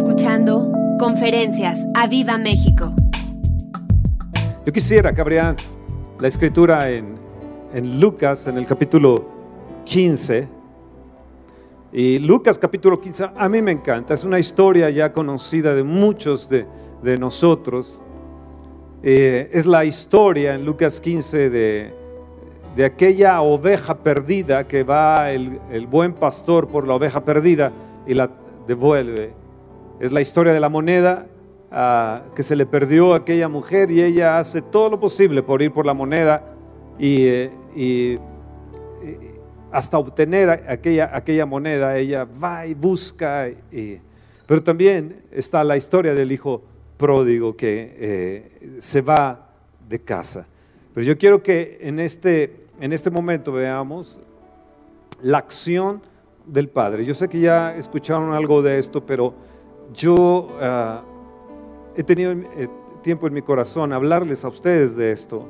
escuchando Conferencias a Viva México. Yo quisiera que abrieran la escritura en, en Lucas, en el capítulo 15. Y Lucas capítulo 15, a mí me encanta, es una historia ya conocida de muchos de, de nosotros. Eh, es la historia en Lucas 15 de, de aquella oveja perdida que va el, el buen pastor por la oveja perdida y la devuelve. Es la historia de la moneda ah, que se le perdió a aquella mujer y ella hace todo lo posible por ir por la moneda y, eh, hasta obtener aquella, aquella moneda. Ella va y busca. pero también está la historia del hijo pródigo que eh, se va de casa. Pero yo quiero que en este, en este momento veamos la acción del Padre. Yo sé que ya escucharon algo de esto, pero yo ah, he tenido eh, tiempo en mi corazón hablarles a ustedes de esto,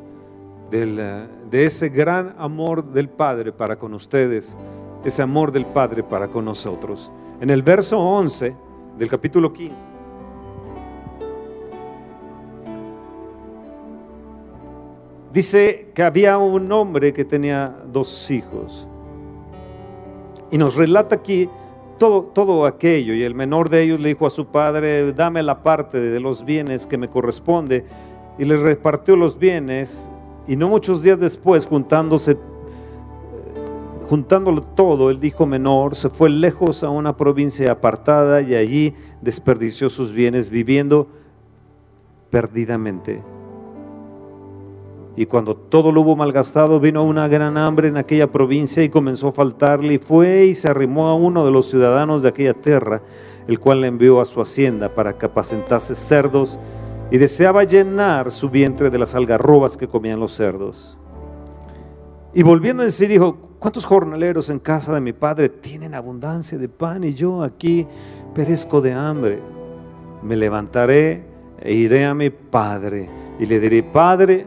del, eh, de ese gran amor del Padre para con ustedes, ese amor del Padre para con nosotros. En el verso 11 del capítulo 15. Dice que había un hombre que tenía dos hijos. Y nos relata aquí todo, todo aquello. Y el menor de ellos le dijo a su padre, dame la parte de los bienes que me corresponde. Y le repartió los bienes. Y no muchos días después, juntándose, eh, juntándolo todo, el hijo menor se fue lejos a una provincia apartada y allí desperdició sus bienes viviendo perdidamente. Y cuando todo lo hubo malgastado, vino una gran hambre en aquella provincia y comenzó a faltarle. Y fue y se arrimó a uno de los ciudadanos de aquella tierra, el cual le envió a su hacienda para que apacentase cerdos. Y deseaba llenar su vientre de las algarrobas que comían los cerdos. Y volviendo en sí dijo, ¿cuántos jornaleros en casa de mi padre tienen abundancia de pan y yo aquí perezco de hambre? Me levantaré e iré a mi padre y le diré, Padre,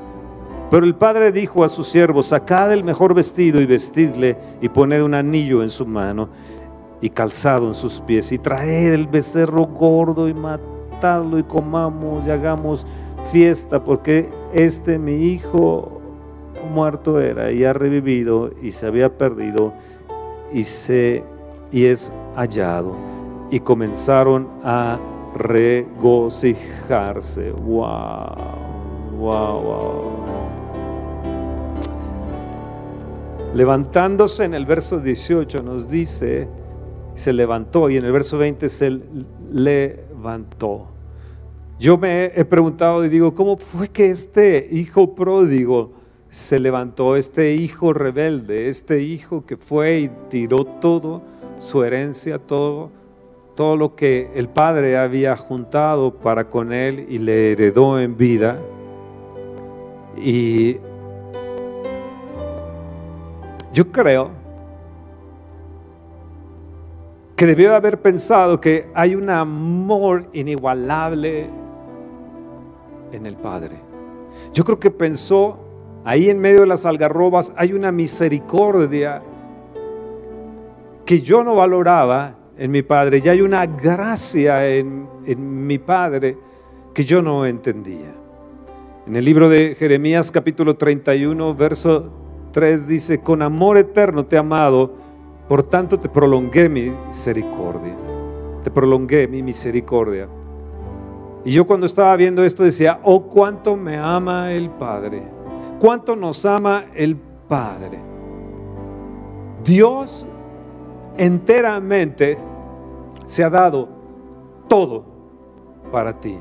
Pero el padre dijo a sus siervos, sacad el mejor vestido y vestidle y poned un anillo en su mano y calzado en sus pies y traed el becerro gordo y matadlo y comamos y hagamos fiesta porque este mi hijo muerto era y ha revivido y se había perdido y se y es hallado y comenzaron a regocijarse. Wow, wow, wow. Levantándose en el verso 18 nos dice, se levantó y en el verso 20 se levantó. Yo me he preguntado y digo, ¿cómo fue que este hijo pródigo se levantó, este hijo rebelde, este hijo que fue y tiró todo, su herencia, todo, todo lo que el padre había juntado para con él y le heredó en vida? Y yo creo que debió haber pensado que hay un amor inigualable en el Padre. Yo creo que pensó, ahí en medio de las algarrobas hay una misericordia que yo no valoraba en mi Padre, y hay una gracia en, en mi Padre que yo no entendía. En el libro de Jeremías capítulo 31, verso 3 dice, con amor eterno te he amado, por tanto te prolongué mi misericordia. Te prolongué mi misericordia. Y yo cuando estaba viendo esto decía, oh, cuánto me ama el Padre. Cuánto nos ama el Padre. Dios enteramente se ha dado todo para ti.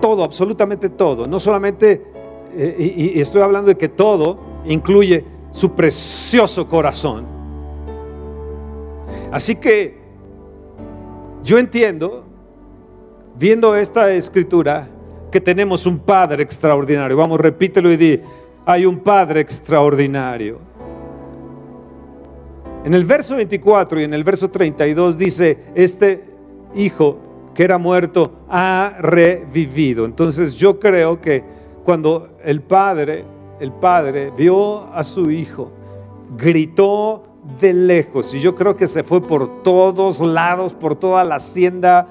Todo, absolutamente todo. No solamente, eh, y, y estoy hablando de que todo incluye su precioso corazón. Así que yo entiendo, viendo esta escritura, que tenemos un Padre extraordinario. Vamos, repítelo y di, hay un Padre extraordinario. En el verso 24 y en el verso 32 dice, este hijo que era muerto ha revivido. Entonces yo creo que cuando el padre, el padre vio a su hijo, gritó de lejos y yo creo que se fue por todos lados, por toda la hacienda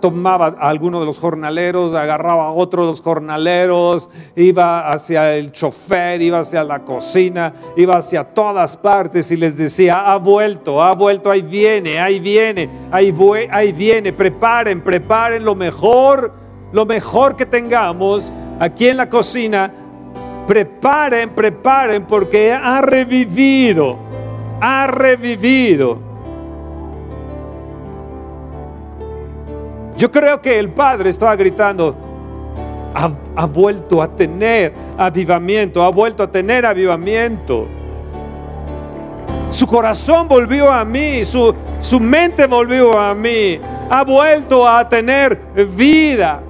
tomaba a alguno de los jornaleros, agarraba a otro de los jornaleros, iba hacia el chofer, iba hacia la cocina, iba hacia todas partes y les decía, ha vuelto, ha vuelto, ahí viene, ahí viene, ahí, ahí viene, preparen, preparen lo mejor, lo mejor que tengamos aquí en la cocina, preparen, preparen, porque ha revivido, ha revivido. Yo creo que el Padre estaba gritando, ha, vuelto a tener avivamiento, ha vuelto a tener avivamiento. Su corazón volvió a mí, su, su mente volvió a mí, ha vuelto a tener vida.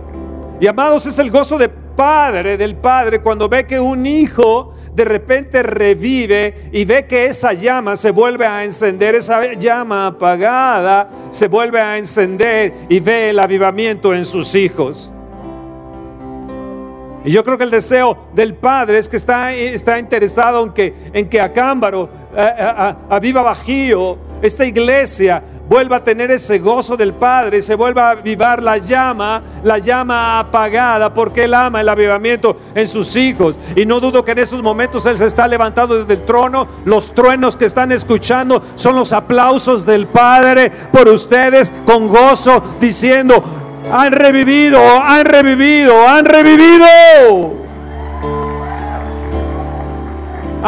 Y amados, es el gozo de Padre, del Padre, cuando ve que un hijo de repente revive y ve que esa llama se vuelve a encender, esa llama apagada se vuelve a encender y ve el avivamiento en sus hijos. Y yo creo que el deseo del Padre es que está, está interesado en que, en que Acámbaro, a, a, a Viva Bajío, esta iglesia vuelva a tener ese gozo del Padre, se vuelva a avivar la llama, la llama apagada, porque Él ama el avivamiento en sus hijos. Y no dudo que en esos momentos Él se está levantando desde el trono. Los truenos que están escuchando son los aplausos del Padre por ustedes con gozo, diciendo, han revivido, han revivido, han revivido.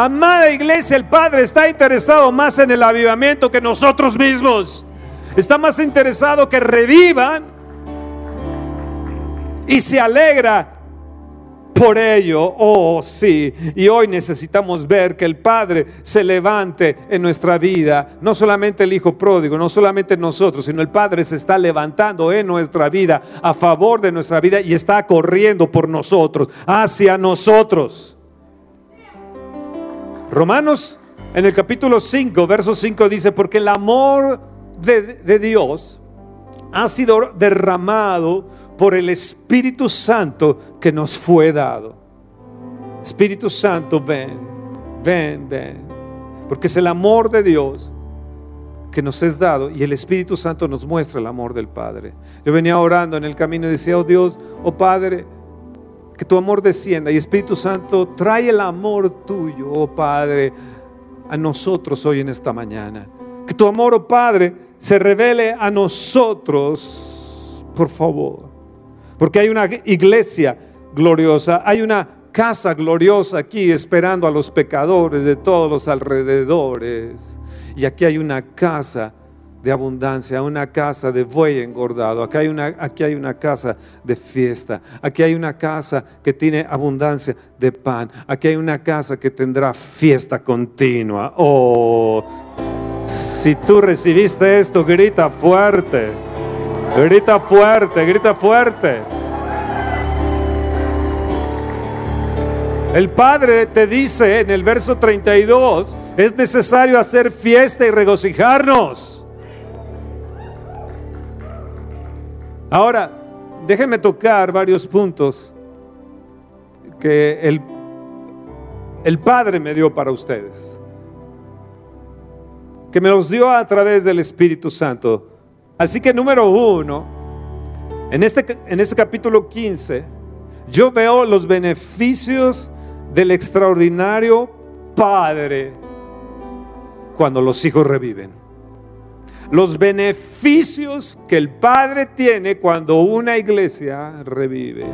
Amada iglesia, el Padre está interesado más en el avivamiento que nosotros mismos. Está más interesado que revivan y se alegra por ello. Oh, sí. Y hoy necesitamos ver que el Padre se levante en nuestra vida. No solamente el Hijo pródigo, no solamente nosotros, sino el Padre se está levantando en nuestra vida, a favor de nuestra vida y está corriendo por nosotros, hacia nosotros. Romanos en el capítulo 5, verso 5 dice, porque el amor de, Dios ha sido derramado por el Espíritu Santo que nos fue dado. Espíritu Santo, ven, ven, ven. Porque es el amor de Dios que nos es dado y el Espíritu Santo nos muestra el amor del Padre. Yo venía orando en el camino y decía, oh Dios, oh Padre, que tu amor descienda y Espíritu Santo trae el amor tuyo, oh Padre, a nosotros hoy en esta mañana. Que tu amor, oh Padre, se revele a nosotros, por favor. Porque hay una iglesia gloriosa, hay una casa gloriosa aquí esperando a los pecadores de todos los alrededores. Y aquí hay una casa de abundancia, una casa de buey engordado. Aquí hay, una, aquí hay una casa de fiesta. Aquí hay una casa que tiene abundancia de pan. Aquí hay una casa que tendrá fiesta continua. Oh, si tú recibiste esto, grita fuerte. Grita fuerte, grita fuerte. El Padre te dice en el verso 32, es necesario hacer fiesta y regocijarnos. Ahora, déjenme tocar varios puntos que el, el Padre me dio para ustedes. Que me los dio a través del Espíritu Santo. Así que número uno, en este, en este capítulo 15, yo veo los beneficios del extraordinario Padre cuando los hijos reviven los beneficios que el Padre tiene cuando una iglesia revive.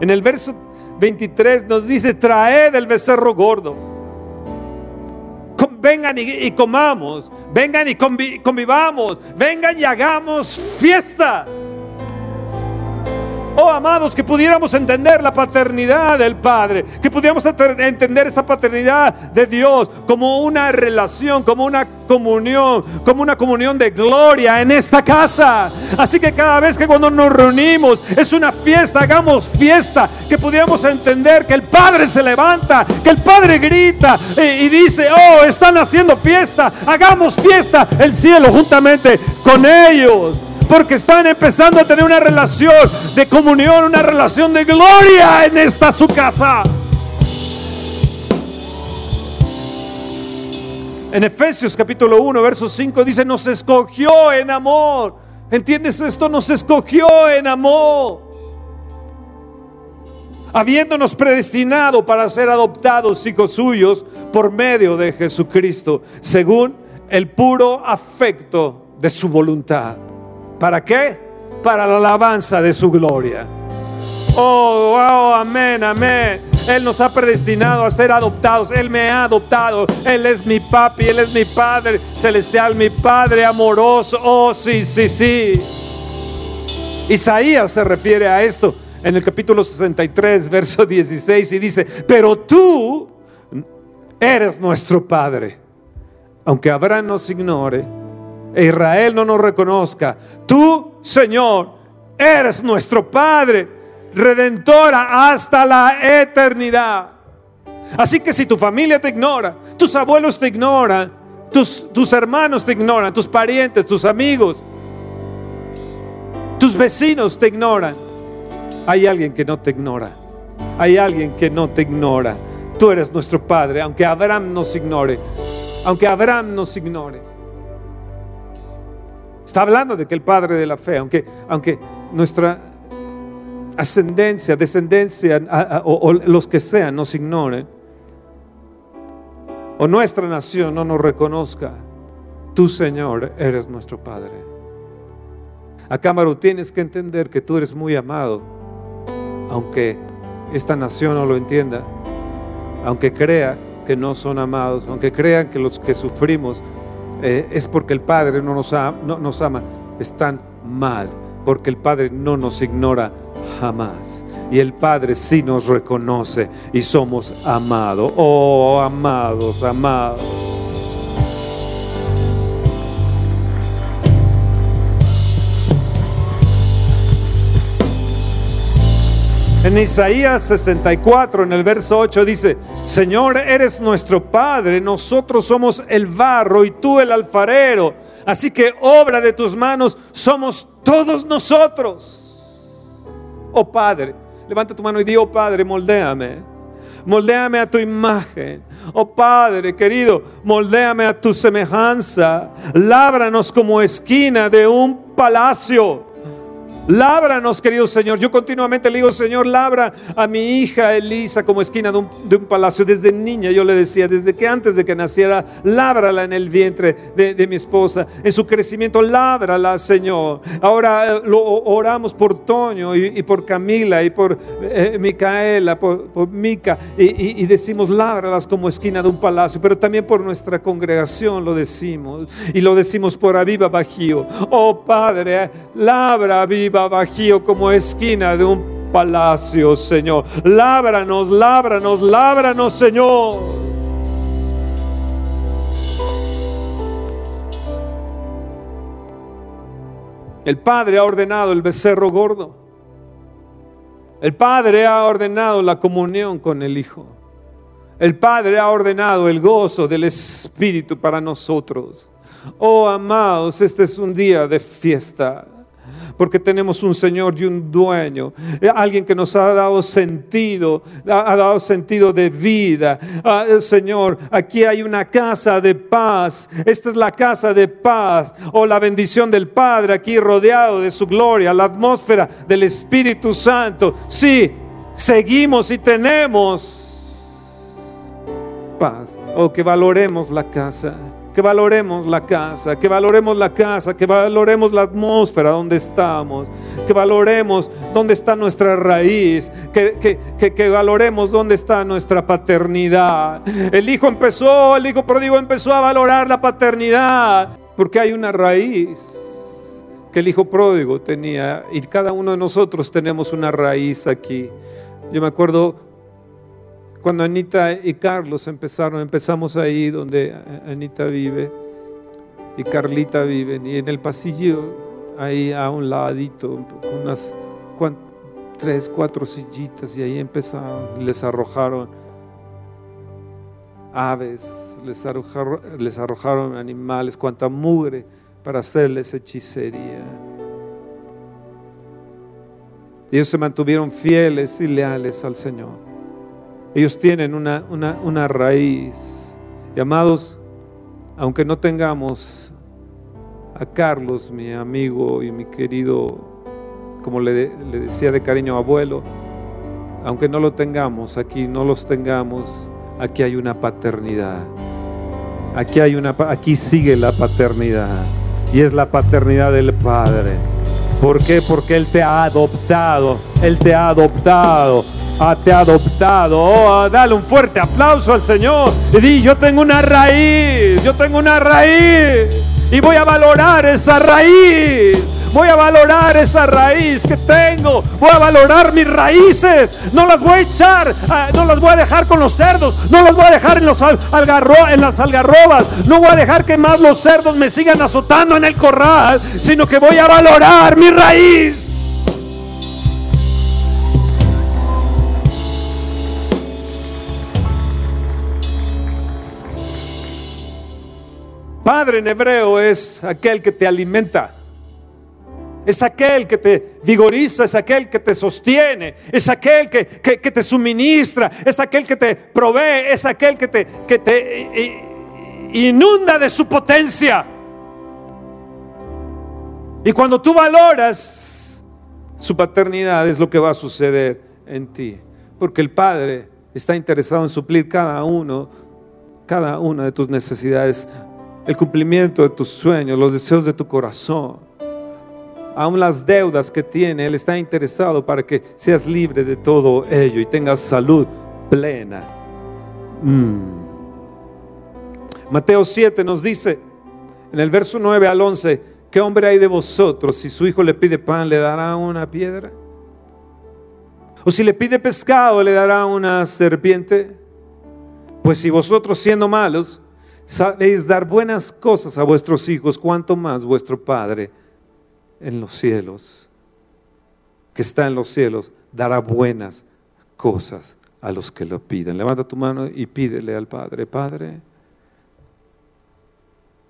En el verso 23 nos dice, traed el becerro gordo. Vengan y, comamos, vengan y convivamos, vengan y hagamos fiesta. Oh, amados, que pudiéramos entender la paternidad del Padre, que pudiéramos entender esa paternidad de Dios como una relación, como una comunión, como una comunión de gloria en esta casa. Así que cada vez que cuando nos reunimos es una fiesta, hagamos fiesta, que pudiéramos entender que el Padre se levanta, que el Padre grita y, y dice, oh, están haciendo fiesta, hagamos fiesta el cielo juntamente con ellos porque están empezando a tener una relación de comunión, una relación de gloria en esta su casa. En Efesios capítulo 1, verso 5 dice, nos escogió en amor. ¿Entiendes esto? Nos escogió en amor. Habiéndonos predestinado para ser adoptados hijos suyos por medio de Jesucristo, según el puro afecto de su voluntad ¿Para qué? Para la alabanza de su gloria. Oh, wow, amén, amén. Él nos ha predestinado a ser adoptados. Él me ha adoptado. Él es mi papi, Él es mi Padre celestial, mi Padre amoroso. Oh, sí, sí, sí. Isaías se refiere a esto en el capítulo 63, verso 16, y dice, pero tú eres nuestro Padre. Aunque Abraham nos ignore, e Israel no nos reconozca, tú, Señor, eres nuestro Padre, redentora hasta la eternidad. Así que si tu familia te ignora, tus abuelos te ignoran, tus, tus hermanos te ignoran, tus parientes, tus amigos, tus vecinos te ignoran, hay alguien que no te ignora. Hay alguien que no te ignora. Tú eres nuestro Padre, aunque Abraham nos ignore. Aunque Abraham nos ignore. Está hablando de que el Padre de la fe, aunque, nuestra ascendencia, descendencia o, los que sean nos ignoren, o nuestra nación no nos reconozca, tú Señor eres nuestro Padre. Acámaro, tienes que entender que tú eres muy amado, aunque esta nación no lo entienda, aunque crea que no son amados, aunque crean que los que sufrimos eh, es porque el Padre no nos, no nos ama, están mal, porque el Padre no nos ignora jamás. Y el Padre sí nos reconoce y somos amados. Oh, amados, amados. En Isaías 64, en el verso 8 dice, Señor, eres nuestro Padre, nosotros somos el barro y tú el alfarero. Así que obra de tus manos somos todos nosotros. Oh Padre, levanta tu mano y di, oh Padre, moldéame. Moldéame a tu imagen. Oh Padre querido, moldéame a tu semejanza. Lábranos como esquina de un palacio Lábranos, querido Señor. Yo continuamente le digo, Señor, labra a mi hija Elisa como esquina de un, palacio. Desde niña yo le decía, desde que antes de que naciera, lábrala en el vientre de, mi esposa. En su crecimiento, lábrala, Señor. Ahora eh, lo oramos por Toño y, por Camila y por eh, Micaela, por, Mica. Y, decimos, lábralas como esquina de un palacio. Pero también por nuestra congregación lo decimos. Y lo decimos por Aviva Bajío. Oh Padre, labra Aviva bajío como esquina de un palacio, Señor. Lábranos, lábranos, lábranos, Señor. El Padre ha ordenado el becerro gordo. El Padre ha ordenado la comunión con el Hijo. El Padre ha ordenado el gozo del Espíritu para nosotros. Oh amados, este es un día de fiesta porque tenemos un Señor y un dueño, eh, alguien que nos ha dado sentido, ha dado sentido de vida. Ah, eh, Señor, aquí hay una casa de paz, esta es la casa de paz, o oh, la bendición del Padre aquí rodeado de su gloria, la atmósfera del Espíritu Santo. Sí, seguimos y tenemos paz, o oh, que valoremos la casa que valoremos la casa, que valoremos la casa, que valoremos la atmósfera donde estamos, que valoremos dónde está nuestra raíz, que, que, valoremos dónde está nuestra paternidad. El hijo empezó, el hijo pródigo empezó a valorar la paternidad, porque hay una raíz que el hijo pródigo tenía y cada uno de nosotros tenemos una raíz aquí. Yo me acuerdo cuando Anita y Carlos empezaron, empezamos ahí donde Anita vive y Carlita viven y en el pasillo ahí a un ladito con unas tres, cuatro sillitas y ahí empezaron, les arrojaron aves, les arrojaron, les arrojaron animales, cuanta mugre para hacerles hechicería. Ellos se mantuvieron fieles y leales al Señor. Ellos tienen una, una, una raíz. Y amados, aunque no tengamos a Carlos, mi amigo y mi querido, como le, le decía de cariño abuelo, aunque no lo tengamos aquí, no los tengamos, aquí hay una paternidad. Aquí hay una aquí sigue la paternidad y es la paternidad del Padre. ¿Por qué? Porque Él te ha adoptado. Él te ha adoptado. Ah, te ha adoptado. Oh, dale un fuerte aplauso al Señor. Y di, yo tengo una raíz. Yo tengo una raíz. Y voy a valorar esa raíz. Voy a valorar esa raíz que tengo. Voy a valorar mis raíces. No las voy a echar, ah, no las voy a dejar con los cerdos. No las voy a dejar en, en las algarrobas. No voy a dejar que más los cerdos me sigan azotando en el corral, sino que voy a valorar mi raíz. Padre en hebreo es aquel que te alimenta. Es aquel que te vigoriza, es aquel que te sostiene, es aquel que, te suministra, es aquel que te provee, es aquel que te, que te inunda de su potencia. Y cuando tú valoras su paternidad es lo que va a suceder en ti. Porque el Padre está interesado en suplir cada uno, cada una de tus necesidades, el cumplimiento de tus sueños, los deseos de tu corazón aún las deudas que tiene, Él está interesado para que seas libre de todo ello y tengas salud plena. Mm. Mateo 7 nos dice, en el verso 9 al 11, ¿qué hombre hay de vosotros? Si su hijo le pide pan, ¿le dará una piedra? ¿O si le pide pescado, le dará una serpiente? Pues si vosotros siendo malos, sabéis dar buenas cosas a vuestros hijos, ¿cuánto más vuestro Padre en los cielos, que está en los cielos, dará buenas cosas a los que lo piden. Levanta tu mano y pídele al Padre, Padre,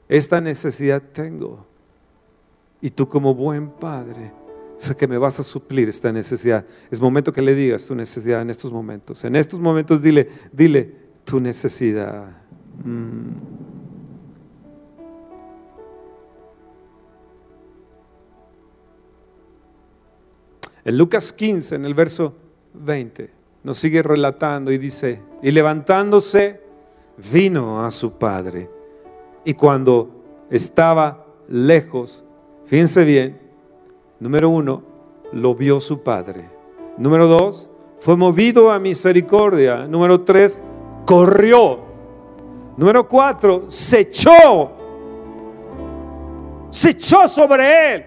esta necesidad tengo. Y tú como buen Padre, sé que me vas a suplir esta necesidad. Es momento que le digas tu necesidad en estos momentos. En estos momentos dile, dile tu necesidad. Mm. En Lucas 15, en el verso 20, nos sigue relatando y dice, y levantándose, vino a su padre. Y cuando estaba lejos, fíjense bien, número uno, lo vio su padre. Número dos, fue movido a misericordia. Número tres, corrió. Número cuatro, se echó. Se echó sobre él.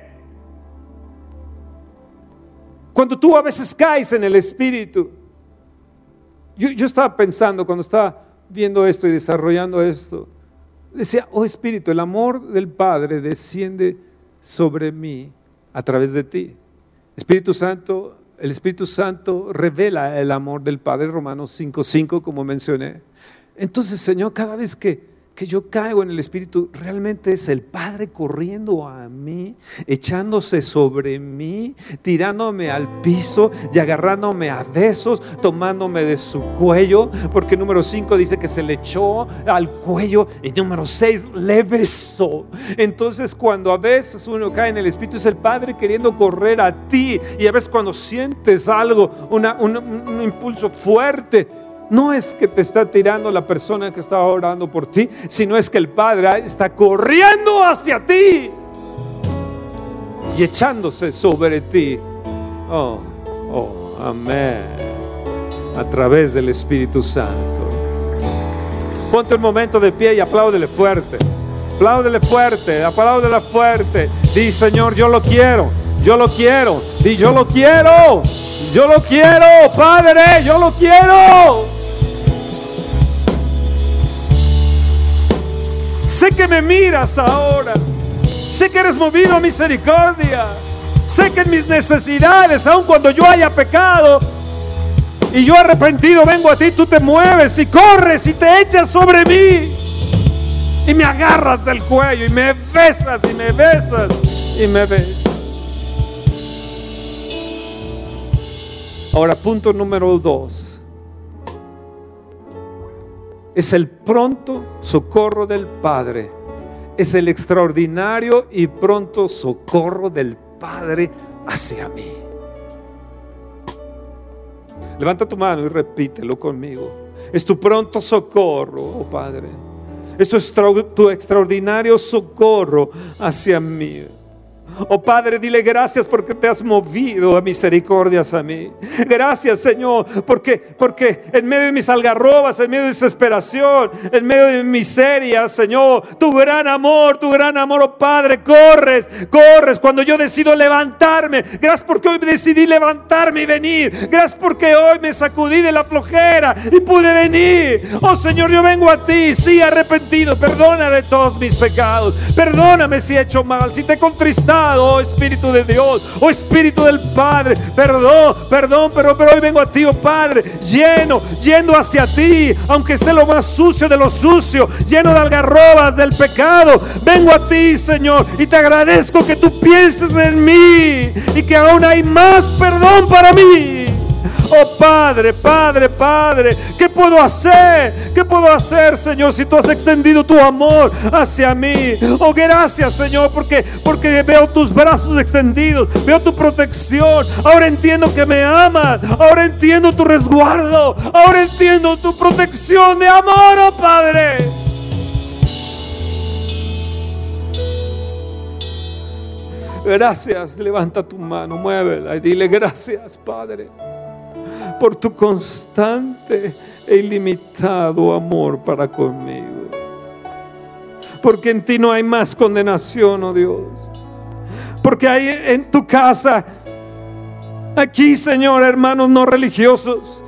Cuando tú a veces caes en el Espíritu. Yo, estaba pensando cuando estaba viendo esto y desarrollando esto. Decía, oh Espíritu, el amor del Padre desciende sobre mí a través de ti. Espíritu Santo, el Espíritu Santo revela el amor del Padre, Romanos 5.5, como mencioné. Entonces, Señor, cada vez que que yo caigo en el Espíritu, realmente es el Padre corriendo a mí, echándose sobre mí, tirándome al piso y agarrándome a besos, tomándome de su cuello, porque número 5 dice que se le echó al cuello y número 6 le besó. Entonces cuando a veces uno cae en el Espíritu es el Padre queriendo correr a ti y a veces cuando sientes algo, un impulso fuerte, no es que te está tirando la persona que estaba orando por ti, sino es que el Padre está corriendo hacia ti y echándose sobre ti. Oh, oh, amén. A través del Espíritu Santo. Ponte un momento de pie y apláudele fuerte. Apláudele fuerte, apláudele fuerte. Di, Señor, yo lo quiero. Yo lo quiero. Di, yo lo quiero. Yo lo quiero, Padre, yo lo quiero. Sé que me miras ahora. Sé que eres movido a misericordia. Sé que en mis necesidades, aun cuando yo haya pecado y yo arrepentido vengo a ti, tú te mueves y corres y te echas sobre mí. Y me agarras del cuello y me besas y me besas y me besas. Ahora, punto número dos. Es el pronto socorro del Padre. Es el extraordinario y pronto socorro del Padre hacia mí. Levanta tu mano y repítelo conmigo. Es tu pronto socorro, oh Padre. Es tu, extraordinario socorro hacia mí. Oh Padre, dile gracias porque te has movido a misericordias a mí. Gracias, Señor, porque, porque en medio de mis algarrobas, en medio de desesperación, en medio de miseria, Señor, tu gran amor, tu gran amor, oh Padre, corres, corres cuando yo decido levantarme. Gracias porque hoy decidí levantarme y venir. Gracias porque hoy me sacudí de la flojera y pude venir. Oh Señor, yo vengo a ti, sí, arrepentido. Perdona de todos mis pecados. Perdóname si he hecho mal, si te he contristado oh Espíritu de Dios, oh Espíritu del Padre, perdón, perdón, pero, pero hoy vengo a ti, oh Padre, lleno, yendo hacia ti, aunque esté lo más sucio de lo sucio, lleno de algarrobas del pecado, vengo a ti, Señor, y te agradezco que tú pienses en mí y que aún hay más perdón para mí. Oh Padre, Padre, Padre, ¿qué puedo hacer? ¿Qué puedo hacer, Señor, si tú has extendido tu amor hacia mí? Oh, gracias, Señor, porque, porque veo tus brazos extendidos, veo tu protección. Ahora entiendo que me amas, ahora entiendo tu resguardo, ahora entiendo tu protección de amor, oh Padre. Gracias, levanta tu mano, muévela y dile gracias, Padre por tu constante e ilimitado amor para conmigo. Porque en ti no hay más condenación, oh Dios. Porque hay en tu casa, aquí, Señor, hermanos no religiosos,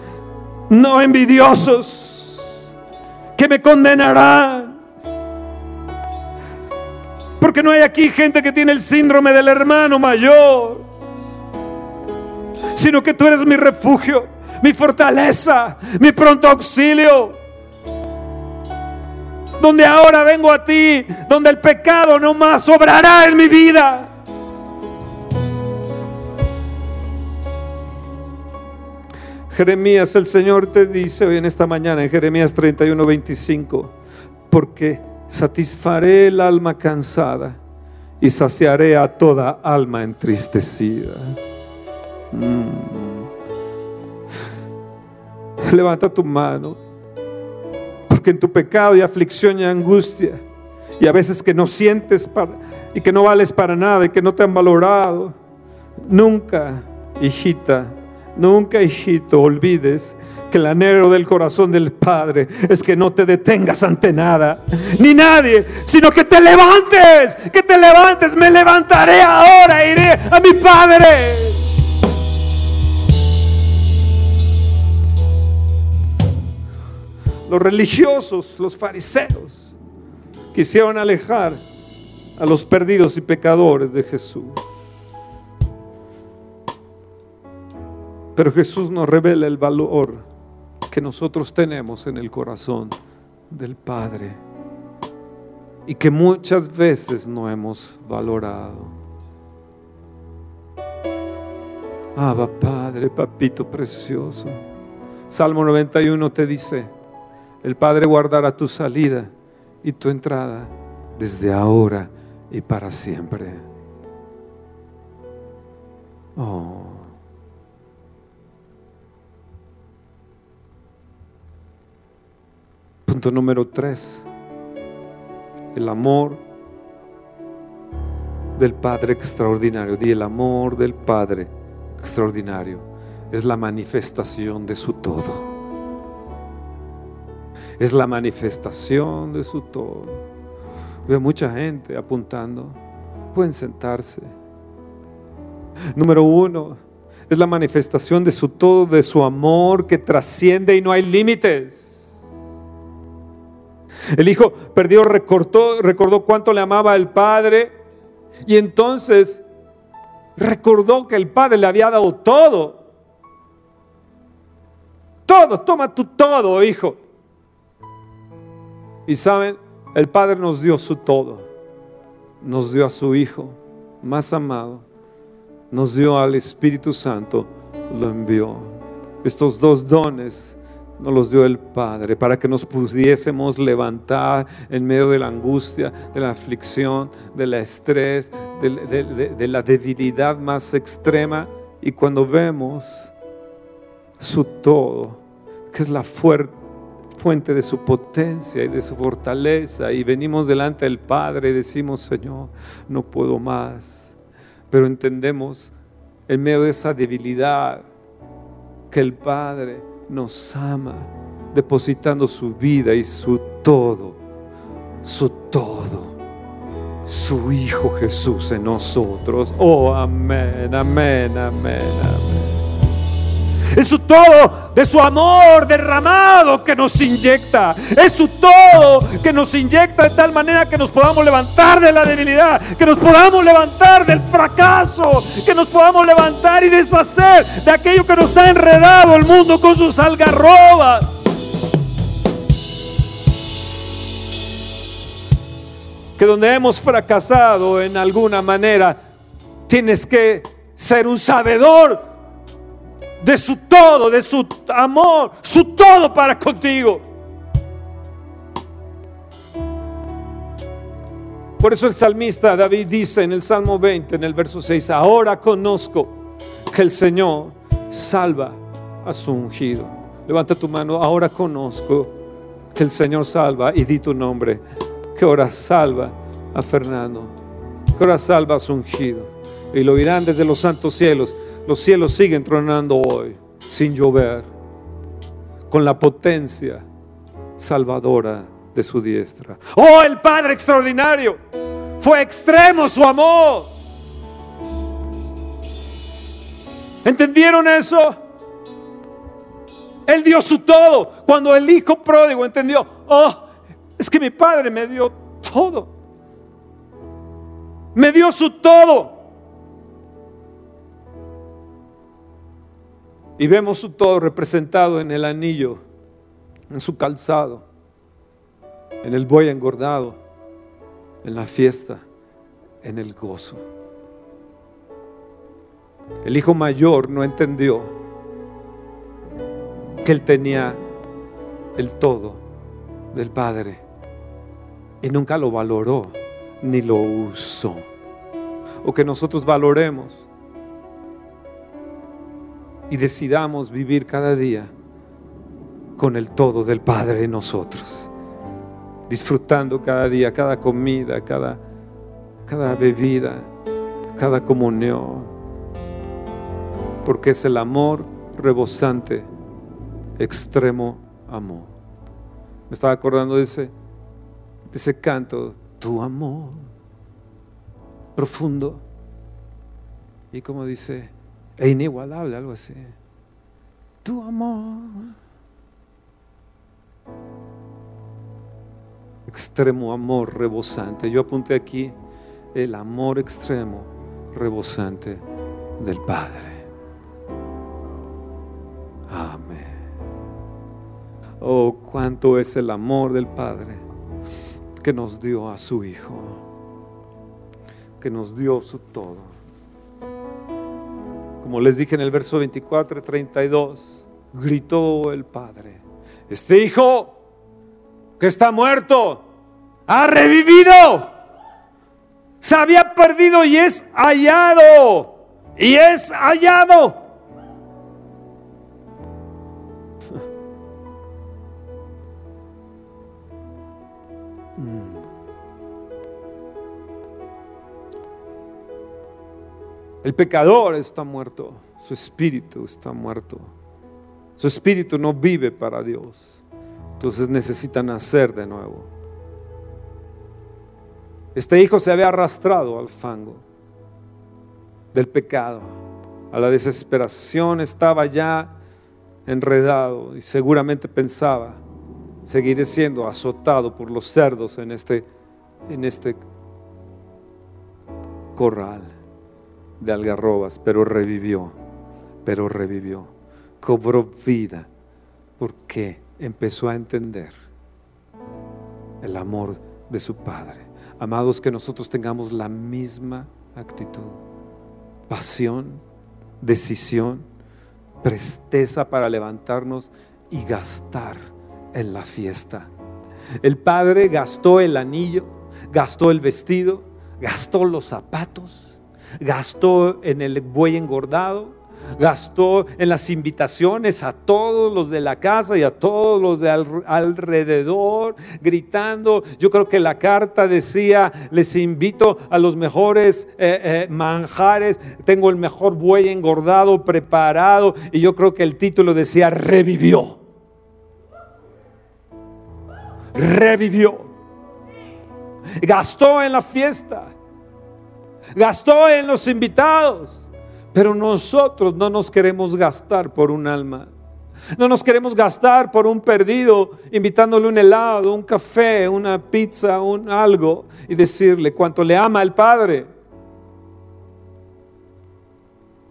no envidiosos, que me condenarán. Porque no hay aquí gente que tiene el síndrome del hermano mayor, sino que tú eres mi refugio mi fortaleza, mi pronto auxilio. Donde ahora vengo a ti, donde el pecado no más sobrará en mi vida. Jeremías, el Señor te dice hoy en esta mañana, en Jeremías 31, 25, porque satisfaré el alma cansada y saciaré a toda alma entristecida. Mm. Levanta tu mano. Porque en tu pecado y aflicción y angustia, y a veces que no sientes para, y que no vales para nada y que no te han valorado, nunca, hijita, nunca, hijito, olvides que el anhelo del corazón del Padre es que no te detengas ante nada, ni nadie, sino que te levantes, que te levantes, me levantaré ahora, iré a mi Padre. Los religiosos, los fariseos, quisieron alejar a los perdidos y pecadores de Jesús. Pero Jesús nos revela el valor que nosotros tenemos en el corazón del Padre y que muchas veces no hemos valorado. Abba Padre, papito precioso. Salmo 91 te dice, el Padre guardará tu salida y tu entrada desde ahora y para siempre. Oh. Punto número tres. El amor del Padre extraordinario. Di el amor del Padre extraordinario. Es la manifestación de su todo es la manifestación de su todo. Veo mucha gente apuntando. Pueden sentarse. Número uno, es la manifestación de su todo, de su amor que trasciende y no hay límites. El hijo perdido recordó, recordó cuánto le amaba al padre y entonces recordó que el padre le había dado todo. Todo, toma tú todo, hijo. Y saben, el padre nos dio su todo. Nos dio a su hijo más amado nos dio al Espíritu Santo, lo envió. Estos dos dones nos los dio el Padre para que nos pudiésemos levantar en medio de la angustia, de la aflicción, del estrés, de, la debilidad más extrema. Y cuando vemos su todo, que es la fuente de su potencia y de su fortaleza, y venimos delante del Padre y decimos, Señor, no puedo más pero entendemos en medio de esa debilidad que el Padre nos ama, depositando su vida y su todo, su todo, su Hijo Jesús en nosotros. Oh, amén, amén, amén, amén. Es su todo de su amor derramado que nos inyecta. Es su todo que nos inyecta de tal manera que nos podamos levantar de la debilidad, que nos podamos levantar del fracaso, que nos podamos levantar y deshacer de aquello que nos ha enredado el mundo con sus algarrobas. Que donde hemos fracasado en alguna manera, tienes que ser un sabedor de su todo, de su amor, su todo para contigo. Por eso el salmista David dice en el Salmo 20, en el verso 6, ahora conozco que el Señor salva a su ungido. Levanta tu mano, ahora conozco que el Señor salva y di tu nombre, que ahora salva a Fernando, que ahora salva a su ungido. Y lo oirán desde los santos cielos. Los cielos siguen tronando hoy sin llover, con la potencia salvadora de su diestra. Oh, el Padre extraordinario. Fue extremo su amor. ¿Entendieron eso? Él dio su todo. Cuando el hijo pródigo entendió, oh, es que mi padre me dio todo. Me dio su todo. Y vemos su todo representado en el anillo, en su calzado, en el buey engordado, en la fiesta, en el gozo. El hijo mayor no entendió que él tenía el todo del padre y nunca lo valoró ni lo usó. O que nosotros valoremos y decidamos vivir cada día con el todo del Padre en nosotros, disfrutando cada día, cada comida, cada, cada bebida, cada comunión, porque es el amor rebosante, extremo amor. Me estaba acordando de ese, de ese canto, tu amor profundo. Y como dice, e inigualable, algo así. Tu amor. Extremo amor rebosante. Yo apunté aquí el amor extremo rebosante del Padre. Amén. Oh, cuánto es el amor del Padre que nos dio a su Hijo, que nos dio su todo como les dije en el verso 24 y 32, gritó el padre, este hijo que está muerto ha revivido. Se había perdido y es hallado. Y es hallado. El pecador está muerto, su espíritu está muerto. Su espíritu no vive para Dios. Entonces necesita nacer de nuevo. Este hijo se había arrastrado al fango del pecado, a la desesperación, estaba ya enredado y seguramente pensaba, seguiré siendo azotado por los cerdos en este, en este corral de algarrobas, pero revivió, pero revivió, cobró vida, porque empezó a entender el amor de su Padre. Amados, que nosotros tengamos la misma actitud, pasión, decisión, presteza para levantarnos y gastar en la fiesta. El Padre gastó el anillo, gastó el vestido, gastó los zapatos, gastó en el buey engordado, gastó en las invitaciones a todos los de la casa y a todos los de alrededor, gritando. Yo creo que la carta decía, les invito a los mejores eh, eh, manjares, tengo el mejor buey engordado, preparado, y yo creo que el título decía, revivió. Revivió. Gastó en la fiesta. Gastó en los invitados pero nosotros no nos queremos gastar por un alma. No nos queremos gastar por un perdido invitándole un helado, un café, una pizza, un algo y decirle cuánto le ama el Padre.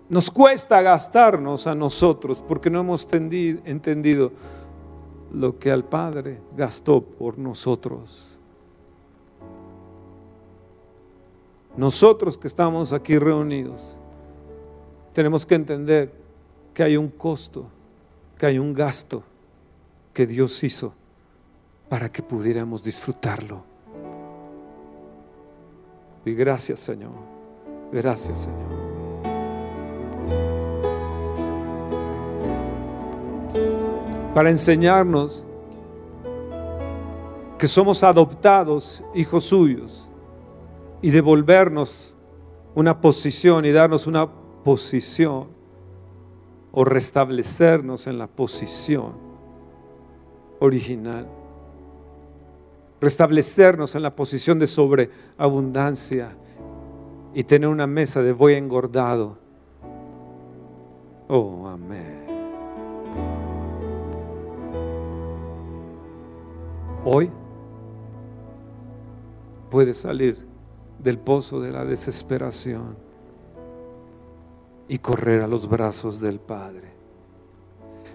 Nos cuesta gastarnos a nosotros porque no hemos entendido lo que al Padre gastó por nosotros. Nosotros que estamos aquí reunidos tenemos que entender que hay un costo, que hay un gasto que Dios hizo para que pudiéramos disfrutarlo. Y gracias Señor, gracias Señor. Para enseñarnos que somos adoptados hijos suyos y devolvernos una posición y darnos una posición o restablecernos en la posición original. Restablecernos en la posición de sobreabundancia y tener una mesa de buey engordado. Oh, amén. Hoy puedes salir del pozo de la desesperación y correr a los brazos del Padre.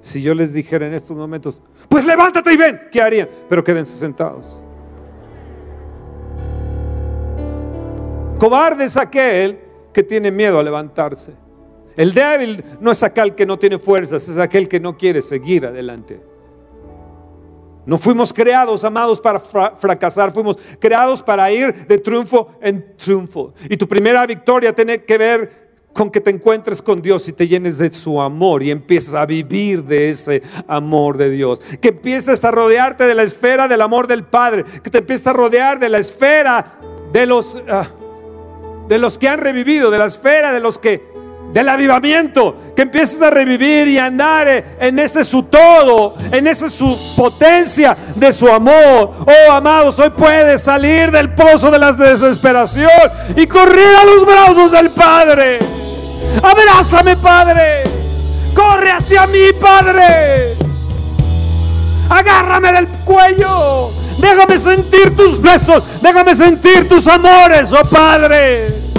Si yo les dijera en estos momentos, pues levántate y ven, ¿qué harían? Pero quédense sentados. Cobarde es aquel que tiene miedo a levantarse. El débil no es aquel que no tiene fuerzas, es aquel que no quiere seguir adelante. No fuimos creados, amados, para fracasar, fuimos creados para ir de triunfo en triunfo. Y tu primera victoria tiene que ver con que te encuentres con Dios y te llenes de su amor y empieces a vivir de ese amor de Dios. Que empieces a rodearte de la esfera del amor del Padre. Que te empieces a rodear de la esfera de los, ah, de los que han revivido, de la esfera de los que del avivamiento, que empieces a revivir y andar en ese su todo, en esa su potencia de su amor. Oh, amados, hoy puedes salir del pozo de la desesperación y correr a los brazos del Padre. Abrázame, Padre. Corre hacia mí, Padre. Agárrame del cuello. Déjame sentir tus besos. Déjame sentir tus amores, oh Padre.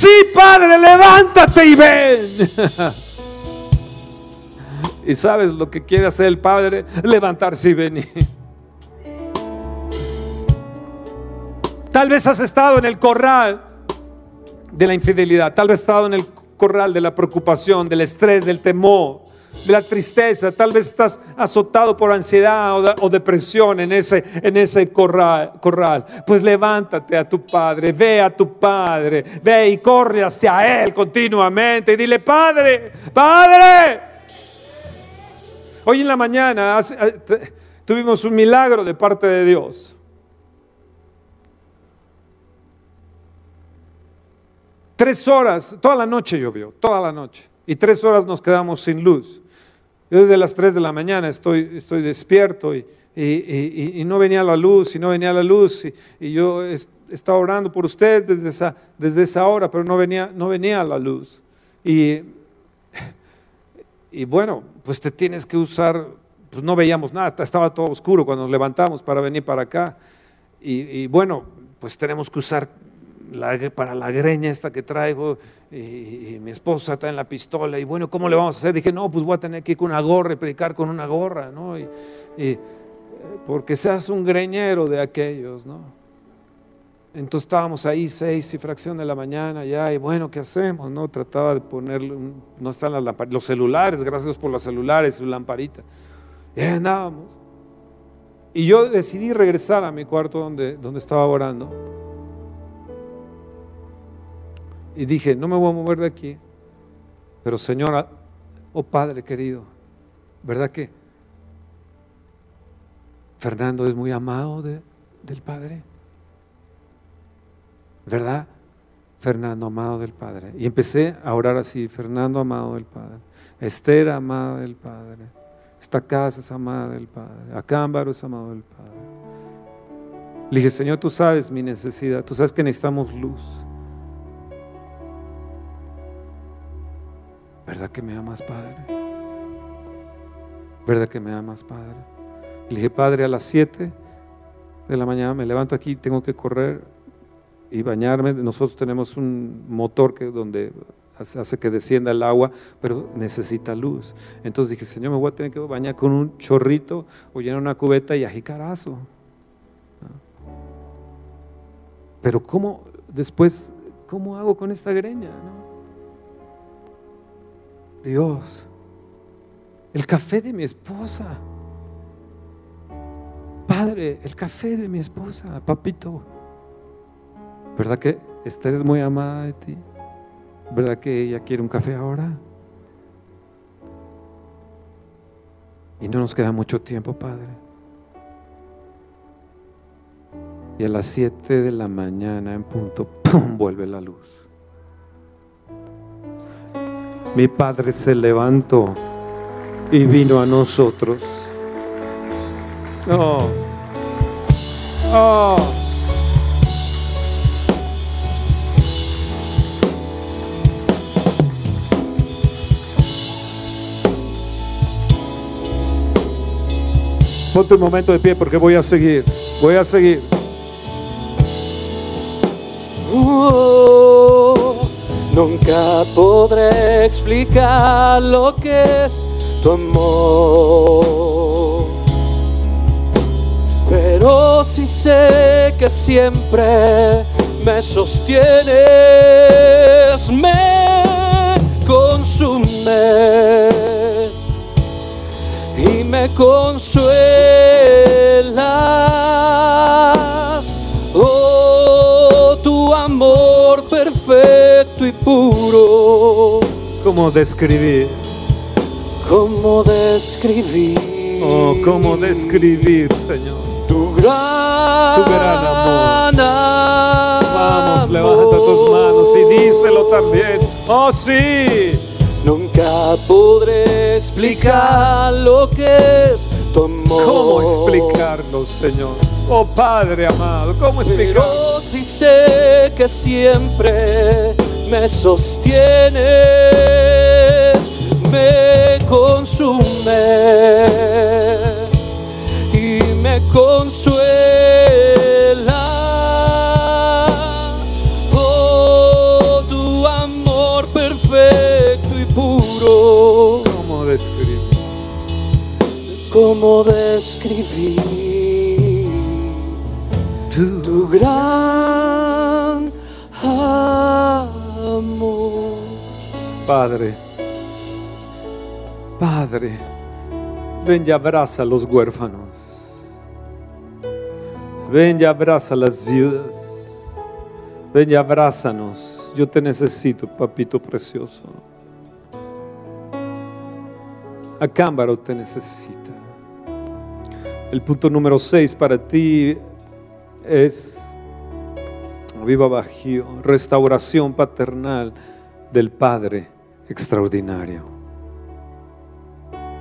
Sí, Padre, levántate y ven. ¿Y sabes lo que quiere hacer el Padre? Levantarse y venir. Tal vez has estado en el corral de la infidelidad, tal vez has estado en el corral de la preocupación, del estrés, del temor, de la tristeza, tal vez estás azotado por ansiedad o, depresión en ese, en ese corral. Pues levántate a tu Padre, ve a tu Padre, ve y corre hacia Él continuamente y dile, Padre, Padre. Hoy en la mañana eh, tuvimos un milagro de parte de Dios. Tres horas, toda la noche llovió, toda la noche. Y tres horas nos quedamos sin luz. Yo desde las 3 de la mañana estoy, estoy despierto y, y, y, no venía la luz, y no venía la luz, y, yo estaba orando por ustedes desde esa, desde esa hora, pero no venía, no venía la luz. Y, y bueno, pues te tienes que usar, pues no veíamos nada, estaba todo oscuro cuando nos levantamos para venir para acá. Y, bueno, pues tenemos que usar para la greña esta que traigo y, mi esposa está en la pistola y bueno, ¿cómo le vamos a hacer? Dije, no, pues voy a tener que ir con una gorra y predicar con una gorra, ¿no? Y, porque seas un greñero de aquellos, ¿no? Entonces estábamos ahí seis y fracción de la mañana ya y bueno, ¿qué hacemos? No trataba de poner, no están las los celulares, gracias por los celulares, su lamparita. Y andábamos. Y yo decidí regresar a mi cuarto donde, donde estaba orando. Y dije, no me voy a mover de aquí. Pero Señora, oh Padre querido, ¿verdad que Fernando es muy amado del Padre? ¿Verdad? Fernando amado del Padre. Y empecé a orar así, Fernando amado del Padre, Esther amada del Padre, esta casa es amada del Padre, Acámbaro es amado del Padre. Le dije, Señor, tú sabes mi necesidad, tú sabes que necesitamos luz. ¿Verdad que me amas, Padre? ¿Verdad que me amas, Padre? Le dije, Padre, a las 7 de la mañana me levanto aquí, tengo que correr y bañarme. Nosotros tenemos un motor que donde hace que descienda el agua, pero necesita luz. Entonces dije, Señor, me voy a tener que bañar con un chorrito o llenar una cubeta y ajicarazo. Pero ¿cómo después, cómo hago con esta greña? Dios, el café de mi esposa. Padre, el café de mi esposa, papito. ¿Verdad que Esther es muy amada de ti? ¿Verdad que ella quiere un café ahora? Y no nos queda mucho tiempo, Padre. Y a las 7 de la mañana en punto, ¡pum! vuelve la luz. Mi Padre se levantó y vino a nosotros. Oh. Oh. Ponte un momento de pie porque voy a seguir. Voy a seguir. Nunca podré explicar lo que es tu amor. Pero sí sé que siempre me sostienes, me consumes y me consuelas. Oh, tu amor perfecto puro. ¿Cómo describir? ¿Cómo describir? Oh, ¿cómo describir, Señor? Tu gran, tu gran amor. Vamos, levanta tus manos y díselo también. Oh, sí. Nunca podré explicar lo que es tu amor. ¿Cómo explicarlo, Señor? Oh Padre amado, ¿cómo explicarlo? Pero si sé que siempre me sostienes, me consume y me consuela. Oh, tu amor perfecto y puro. ¿Cómo describir? ¿Cómo describir tu, gran Padre, Padre, ven y abraza a los huérfanos. Ven y abraza a las viudas. Ven y abrázanos. Yo te necesito, papito precioso. Acámbaro te necesita. El punto número 6 para ti es viva bajío, restauración paternal del Padre extraordinario.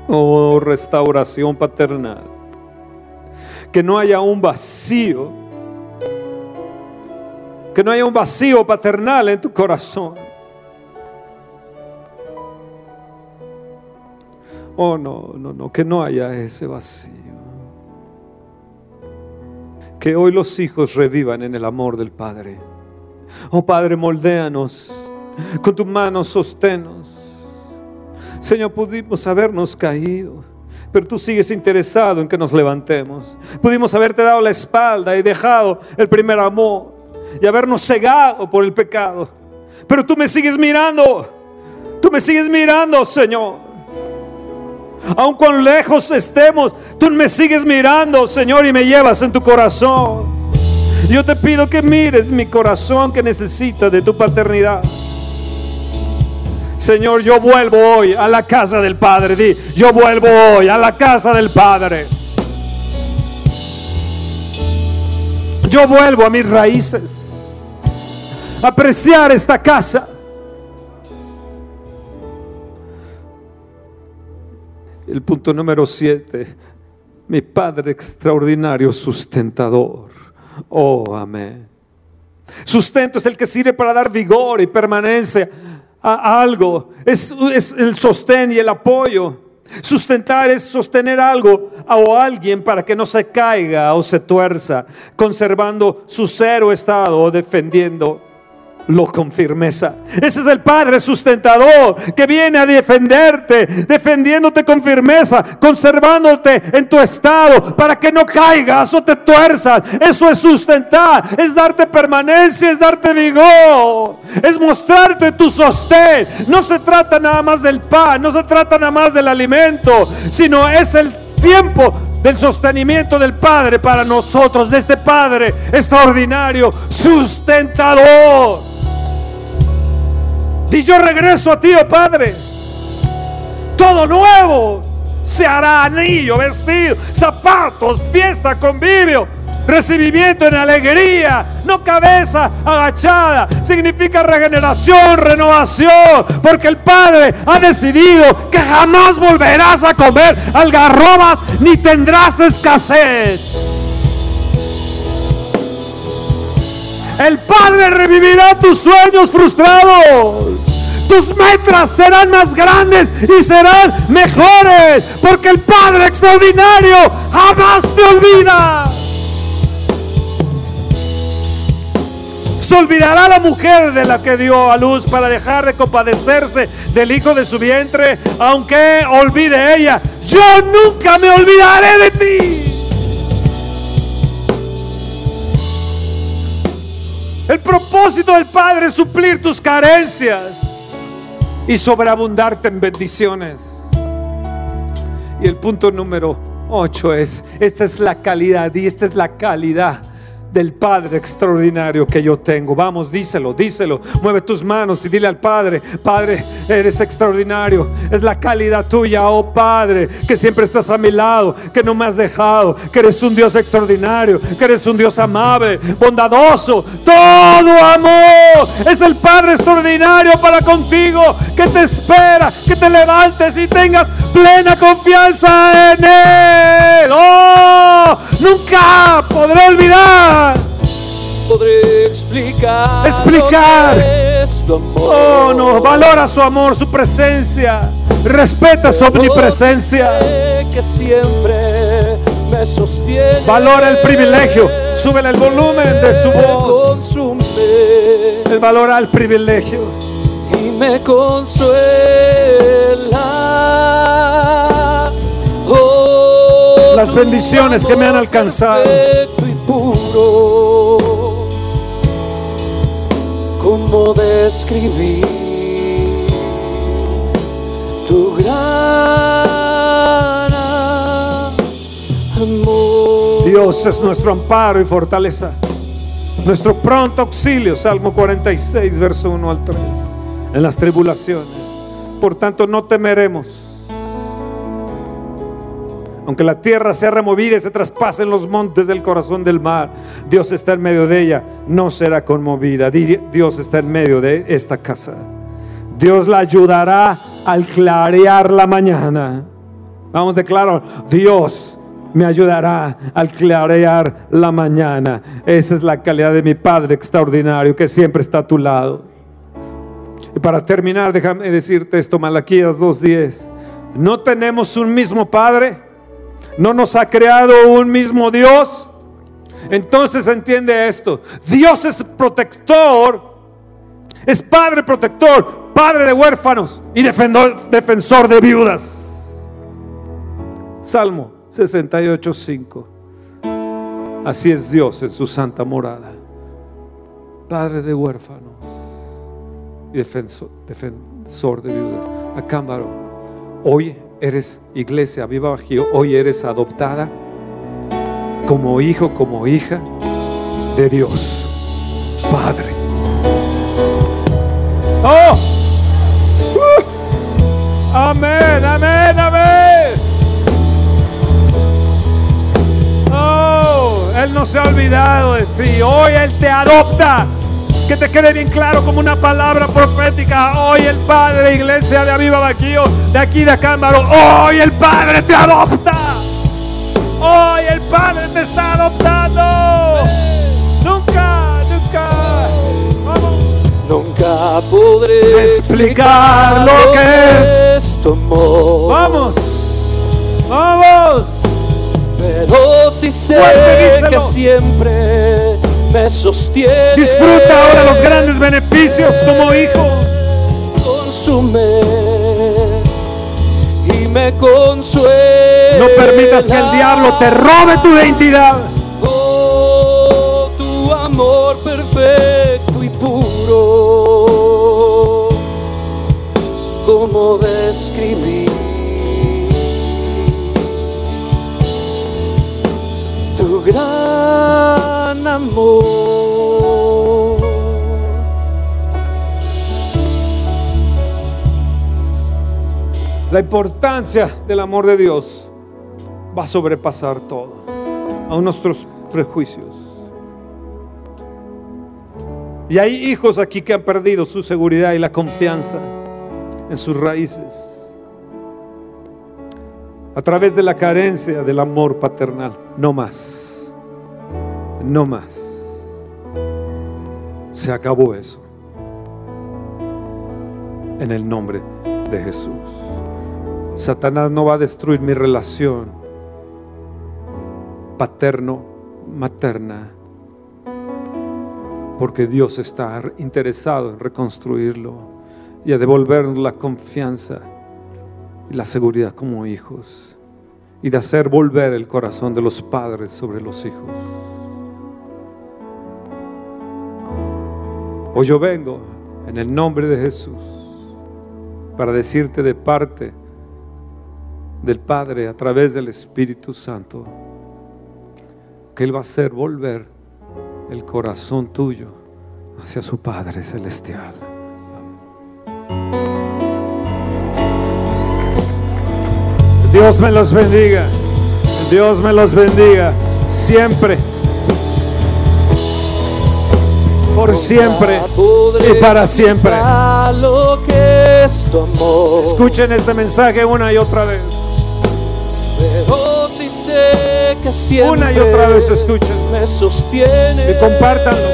Oh, restauración paternal. Que no haya un vacío. Que no haya un vacío paternal en tu corazón. Oh, no, no, no, que no haya ese vacío. Que hoy los hijos revivan en el amor del Padre. Oh Padre, moldéanos. Con tus manos sosténos. Señor, pudimos habernos caído, pero tú sigues interesado en que nos levantemos. Pudimos haberte dado la espalda y dejado el primer amor y habernos cegado por el pecado. Pero tú me sigues mirando. Tú me sigues mirando, Señor. Aun cuán lejos estemos, tú me sigues mirando, Señor, y me llevas en tu corazón. Yo te pido que mires mi corazón que necesita de tu paternidad. Señor, yo vuelvo hoy a la casa del Padre. Di, yo vuelvo hoy a la casa del Padre. Yo vuelvo a mis raíces. Apreciar esta casa. El punto número siete. Mi Padre extraordinario sustentador. Oh, amén. Sustento es el que sirve para dar vigor y permanencia a algo, es, el sostén y el apoyo. Sustentar es sostener algo o alguien para que no se caiga o se tuerza, conservando su cero estado o defendiendo lo con firmeza. Ese es el Padre sustentador que viene a defenderte, defendiéndote con firmeza, conservándote en tu estado para que no caigas o te tuerzas. Eso es sustentar, es darte permanencia, es darte vigor, es mostrarte tu sostén. No se trata nada más del pan, no se trata nada más del alimento, sino es el tiempo del sostenimiento del Padre para nosotros, de este Padre extraordinario, sustentador. Y yo regreso a ti, oh Padre. Todo nuevo se hará anillo, vestido, zapatos, fiesta, convivio, recibimiento en alegría, no cabeza agachada. Significa regeneración, renovación, porque el Padre ha decidido que jamás volverás a comer algarrobas ni tendrás escasez. El Padre revivirá tus sueños frustrados. Tus metas serán más grandes y serán mejores. Porque el Padre extraordinario jamás te olvida. Se olvidará la mujer de la que dio a luz para dejar de compadecerse del hijo de su vientre, aunque olvide ella. Yo nunca me olvidaré de ti. El propósito del Padre es suplir tus carencias y sobreabundarte en bendiciones. Y el punto número 8 es, esta es la calidad y esta es la calidad del Padre extraordinario que yo tengo. Vamos, díselo, díselo. Mueve tus manos y dile al Padre, Padre, eres extraordinario. Es la calidad tuya, oh Padre, que siempre estás a mi lado, que no me has dejado, que eres un Dios extraordinario, que eres un Dios amable, bondadoso. Todo amor es el Padre extraordinario para contigo, que te espera, que te levantes y tengas plena confianza en Él. Oh, nunca podré olvidar podré explicar. Explicar. Oh, no, valora su amor, su presencia. Respeta su omnipresencia. Que siempre me sostiene. Valora el privilegio. Súbele el volumen de su voz. Él valora el privilegio. Y me consuela. Oh, Las bendiciones que me han alcanzado. Cómo describir tu gran amor. Dios es nuestro amparo y fortaleza, nuestro pronto auxilio, Salmo 46, verso 1 al 3, en las tribulaciones. Por tanto, no temeremos. Aunque la tierra sea removida y se traspasen los montes del corazón del mar, Dios está en medio de ella, no será conmovida. Dios está en medio de esta casa. Dios la ayudará al clarear la mañana. Vamos, declarar, Dios me ayudará al clarear la mañana. Esa es la calidad de mi Padre extraordinario que siempre está a tu lado. Y para terminar, déjame decirte esto, Malaquías 2.10. No tenemos un mismo Padre, no nos ha creado un mismo Dios. Entonces entiende esto, Dios es protector, es Padre protector, Padre de huérfanos y defensor de viudas. Salmo 68.5. Así es Dios en su santa morada, Padre de huérfanos y defensor, defensor de viudas. Acámbaro, hoy eres iglesia viva Bajío, hoy eres adoptada como hijo, como hija de Dios, Padre. Oh, uh. amén, amén, amén. Oh, Él no se ha olvidado de ti, hoy Él te adopta que te quede bien claro como una palabra profética. Hoy el Padre, iglesia de Aviva Baquío, de aquí de Acámbaro, hoy el Padre te adopta. Hoy el Padre te está adoptando. Nunca, nunca, vamos. Nunca podré explicar lo que es tu amor. Vamos, vamos. Pero si sé que siempre me sostiene. Disfruta ahora los grandes beneficios como hijo. Consume y me consuela. No permitas que el diablo te robe tu identidad. Oh, tu amor perfecto y puro. ¿Cómo describir? La importancia del amor de Dios va a sobrepasar todo, a nuestros prejuicios. Y hay hijos aquí que han perdido su seguridad y la confianza en sus raíces. A través de la carencia del amor paternal. No más. No más. Se acabó eso. En el nombre de Jesús. Satanás no va a destruir mi relación paterno-materna, porque Dios está interesado en reconstruirlo y a devolvernos la confianza y la seguridad como hijos y de hacer volver el corazón de los padres sobre los hijos. Hoy yo vengo en el nombre de Jesús para decirte de parte del Padre a través del Espíritu Santo que Él va a hacer volver el corazón tuyo hacia su Padre Celestial. Dios me los bendiga. Dios me los bendiga siempre. Por siempre y para siempre. Lo que es tu amor. Escuchen este mensaje una y otra vez. Pero si sé que Una y otra vez escuchen. me sostiene. Y compártanlo.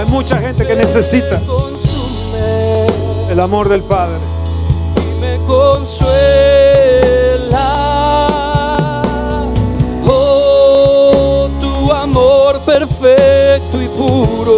Hay mucha gente que necesita Consume el amor del Padre. y me consuela. Oh, tu amor perfecto y puro.